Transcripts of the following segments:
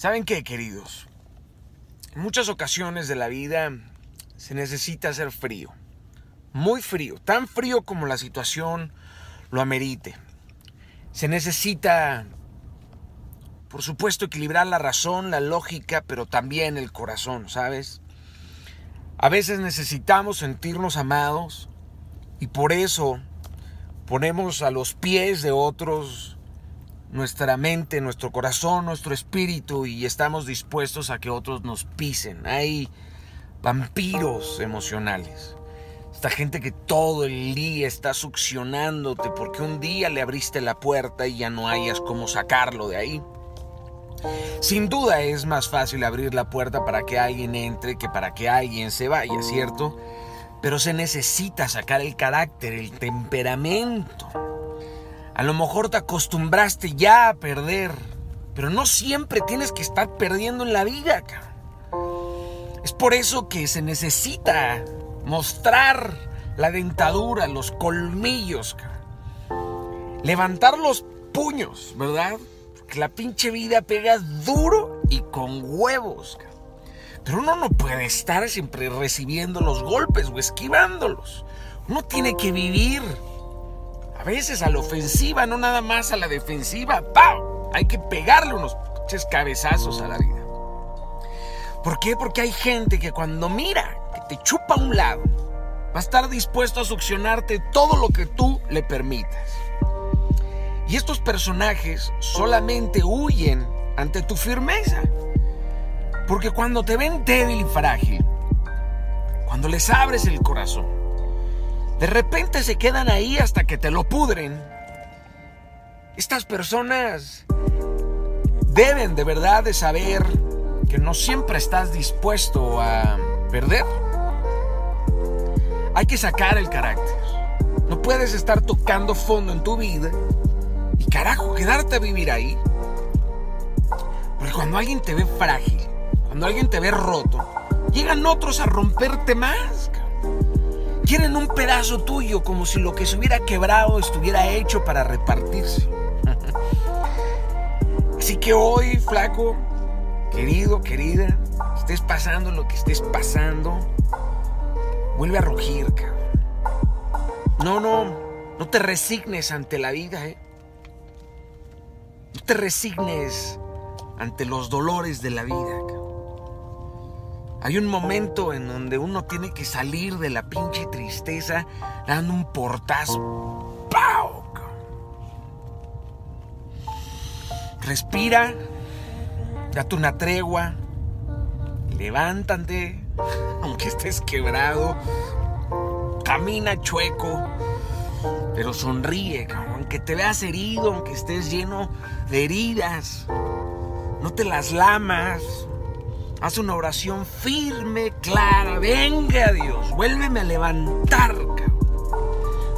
¿Saben qué, queridos? En muchas ocasiones de la vida se necesita hacer frío. Muy frío. Tan frío como la situación lo amerite. Se necesita, por supuesto, equilibrar la razón, la lógica, pero también el corazón, ¿sabes? A veces necesitamos sentirnos amados y por eso ponemos a los pies de otros nuestra mente, nuestro corazón, nuestro espíritu y estamos dispuestos a que otros nos pisen. Hay vampiros emocionales. Esta gente que todo el día está succionándote porque un día le abriste la puerta y ya no hayas cómo sacarlo de ahí. Sin duda es más fácil abrir la puerta para que alguien entre que para que alguien se vaya, ¿cierto? Pero se necesita sacar el carácter, el temperamento. A lo mejor te acostumbraste ya a perder, pero no siempre tienes que estar perdiendo en la vida. Es por eso que se necesita mostrar la dentadura, los colmillos, levantar los puños, ¿verdad? Que la pinche vida pega duro y con huevos. Pero uno no puede estar siempre recibiendo los golpes o esquivándolos. Uno tiene que vivir a veces a la ofensiva, no nada más a la defensiva. ¡Pau! Hay que pegarle unos cabezazos a la vida. ¿Por qué? Porque hay gente que cuando mira que te chupa a un lado, va a estar dispuesto a succionarte todo lo que tú le permitas. Y estos personajes solamente huyen ante tu firmeza. Porque cuando te ven débil y frágil, cuando les abres el corazón, de repente se quedan ahí hasta que te lo pudren. Estas personas deben de verdad de saber que no siempre estás dispuesto a perder. Hay que sacar el carácter. No puedes estar tocando fondo en tu vida y carajo, quedarte a vivir ahí. Porque cuando alguien te ve frágil, cuando alguien te ve roto, llegan otros a romperte más. Quieren un pedazo tuyo como si lo que se hubiera quebrado estuviera hecho para repartirse. Así que hoy, flaco, querido, querida, estés pasando lo que estés pasando, vuelve a rugir, cabrón. No, no, no te resignes ante la vida, ¿eh? No te resignes ante los dolores de la vida, cabrón. Hay un momento en donde uno tiene que salir de la pinche tristeza dando un portazo. ¡Pau! Respira, date una tregua, levántate, aunque estés quebrado, camina chueco, pero sonríe, aunque te veas herido, aunque estés lleno de heridas, no te las lamas, Haz una oración firme, clara. Venga Dios, vuélveme a levantar,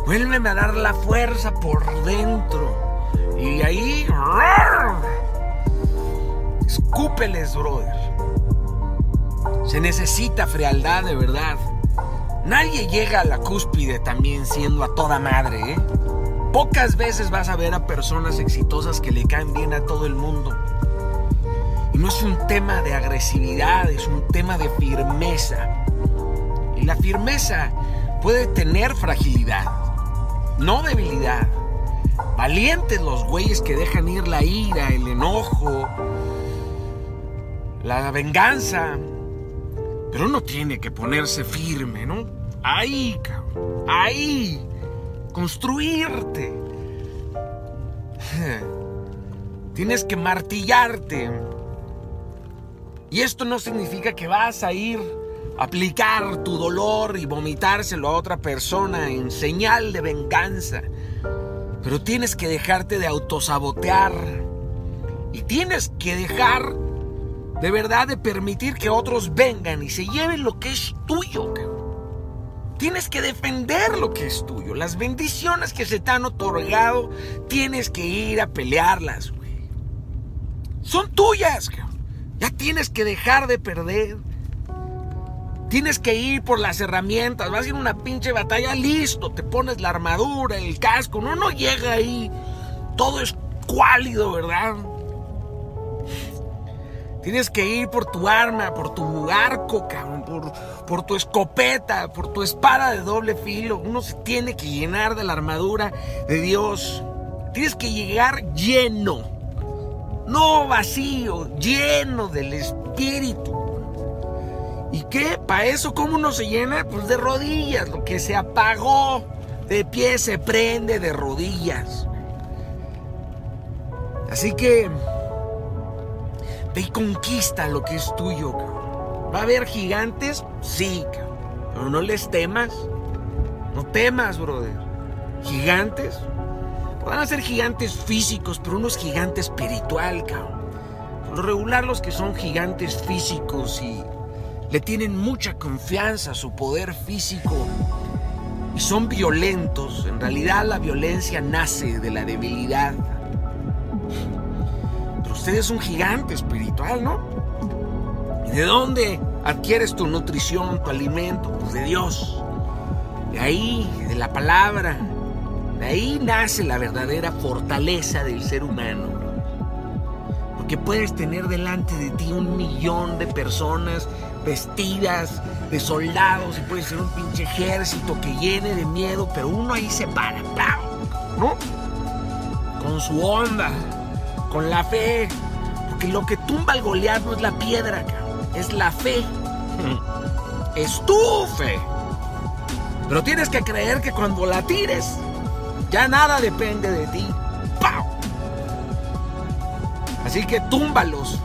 Vuélveme a dar la fuerza por dentro. Y ahí... Escúpeles, brother. Se necesita frialdad de verdad. Nadie llega a la cúspide también siendo a toda madre, ¿eh? Pocas veces vas a ver a personas exitosas que le caen bien a todo el mundo. No es un tema de agresividad, es un tema de firmeza. Y la firmeza puede tener fragilidad, no debilidad. Valientes los güeyes que dejan ir la ira, el enojo, la venganza. Pero uno tiene que ponerse firme, ¿no? Ahí. Ahí. Construirte. Tienes que martillarte y esto no significa que vas a ir a aplicar tu dolor y vomitárselo a otra persona en señal de venganza. Pero tienes que dejarte de autosabotear. Y tienes que dejar de verdad de permitir que otros vengan y se lleven lo que es tuyo. Tienes que defender lo que es tuyo. Las bendiciones que se te han otorgado, tienes que ir a pelearlas, güey. Son tuyas, cabrón. Ya tienes que dejar de perder. Tienes que ir por las herramientas. Vas a ir a una pinche batalla, listo. Te pones la armadura, el casco. No, no llega ahí. Todo es cuálido, ¿verdad? Tienes que ir por tu arma, por tu arco, cabrón, por, por tu escopeta, por tu espada de doble filo. Uno se tiene que llenar de la armadura de Dios. Tienes que llegar lleno, no vacío, lleno del Espíritu. ¿Y qué? ¿Para eso cómo uno se llena? Pues de rodillas, lo que se apagó de pie se prende de rodillas. Así que ve y conquista lo que es tuyo. ¿Va a haber gigantes? Sí, pero no les temas. No temas, brother. Gigantes. Van a ser gigantes físicos, pero uno es gigante espiritual, cabrón. Lo regular, los que son gigantes físicos y le tienen mucha confianza a su poder físico y son violentos, en realidad la violencia nace de la debilidad. Pero usted es un gigante espiritual, ¿no? ¿Y de dónde adquieres tu nutrición, tu alimento? Pues de Dios. De ahí, de la palabra. Ahí nace la verdadera fortaleza del ser humano. Porque puedes tener delante de ti un millón de personas vestidas de soldados y puede ser un pinche ejército que llene de miedo, pero uno ahí se para, ¿no? Con su onda, con la fe, porque lo que tumba al Goliat no es la piedra, es la fe. Es tu fe. Pero tienes que creer que cuando la tires, ya nada depende de ti. ¡Pau! Así que túmbalos.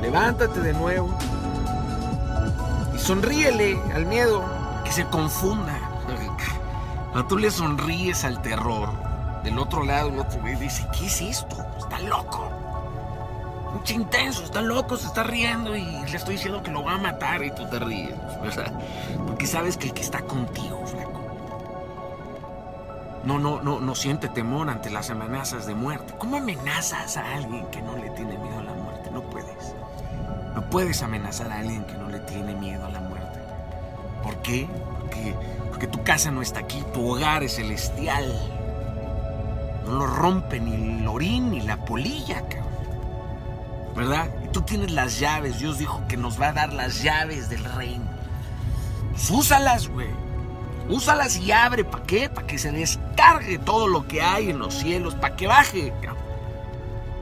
Levántate de nuevo. Sonríele al miedo, que se confunda. Cuando tú le sonríes al terror, del otro lado el otro güey dice, ¿qué es esto? Está loco. Mucho intenso, está loco, se está riendo y le estoy diciendo que lo va a matar y tú te ríes, Porque sabes que el que está contigo, flaco. No, no, no, no siente temor ante las amenazas de muerte. ¿Cómo amenazas a alguien que no le tiene miedo a la muerte? No puedes. No puedes amenazar a alguien que no le tiene miedo a la muerte. ¿Por qué? Porque, porque tu casa no está aquí, tu hogar es celestial. No lo rompe ni el orín ni la polilla, cabrón. ¿Verdad? Y tú tienes las llaves. Dios dijo que nos va a dar las llaves del reino. Pues úsalas, güey. Úsalas y abre. ¿Para qué? Para que se descargue todo lo que hay en los cielos. Para que baje, cabrón.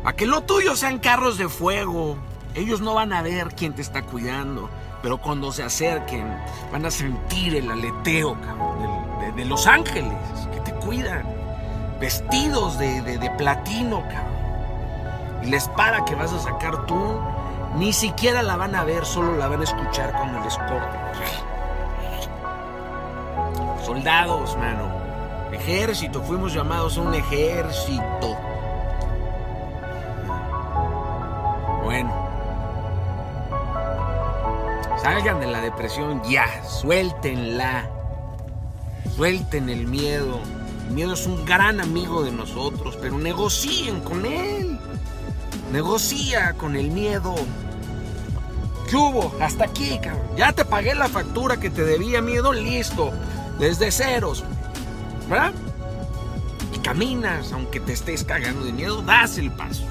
Para que lo tuyo sean carros de fuego, ellos no van a ver quién te está cuidando, pero cuando se acerquen van a sentir el aleteo de, los ángeles que te cuidan, vestidos de, platino, cabrón. Y la espada que vas a sacar tú, ni siquiera la van a ver, solo la van a escuchar cuando les corte. Soldados, mano. Ejército, fuimos llamados a un ejército. Bueno. Salgan de la depresión ya, suéltenla. Suelten el miedo. El miedo es un gran amigo de nosotros, pero negocien con él. Negocia con el miedo. ¿Qué hubo? Hasta aquí, cabrón. Ya te pagué la factura que te debía miedo, listo. Desde ceros. ¿Verdad? Y caminas, aunque te estés cagando de miedo, das el paso.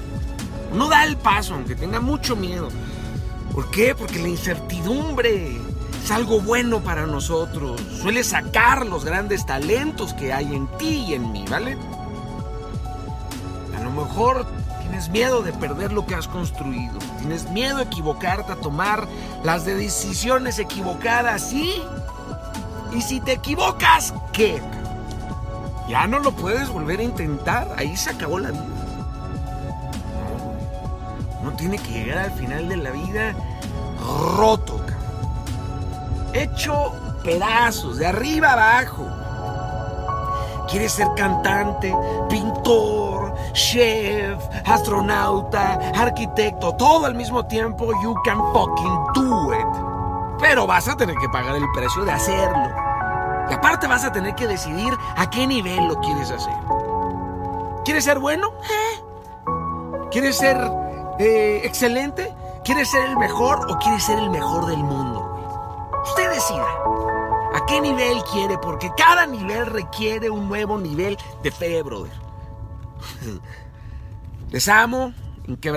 No da el paso, aunque tenga mucho miedo. ¿Por qué? Porque la incertidumbre es algo bueno para nosotros. Suele sacar los grandes talentos que hay en ti y en mí, ¿vale? A lo mejor tienes miedo de perder lo que has construido. Tienes miedo de equivocarte, a tomar las decisiones equivocadas, ¿sí? Y si te equivocas, ¿qué? Ya no lo puedes volver a intentar. Ahí se acabó la vida no tiene que llegar al final de la vida roto, hecho pedazos, de arriba abajo. Quieres ser cantante, pintor, chef, astronauta, arquitecto, todo al mismo tiempo, you can fucking do it. Pero vas a tener que pagar el precio de hacerlo. Y aparte vas a tener que decidir a qué nivel lo quieres hacer. ¿Quieres ser bueno? ¿Eh? ¿Quieres ser eh, excelente? ¿Quiere ser el mejor o quiere ser el mejor del mundo? Usted decida. ¿A qué nivel quiere? Porque cada nivel requiere un nuevo nivel de fe, brother. Les amo, inquebrantable.